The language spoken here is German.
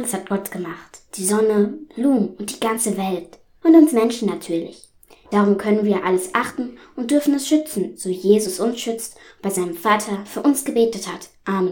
Alles hat Gott gemacht. Die Sonne, Blumen und die ganze Welt. Und uns Menschen natürlich. Darum können wir alles achten und dürfen es schützen, so Jesus uns schützt und bei seinem Vater für uns gebetet hat. Amen.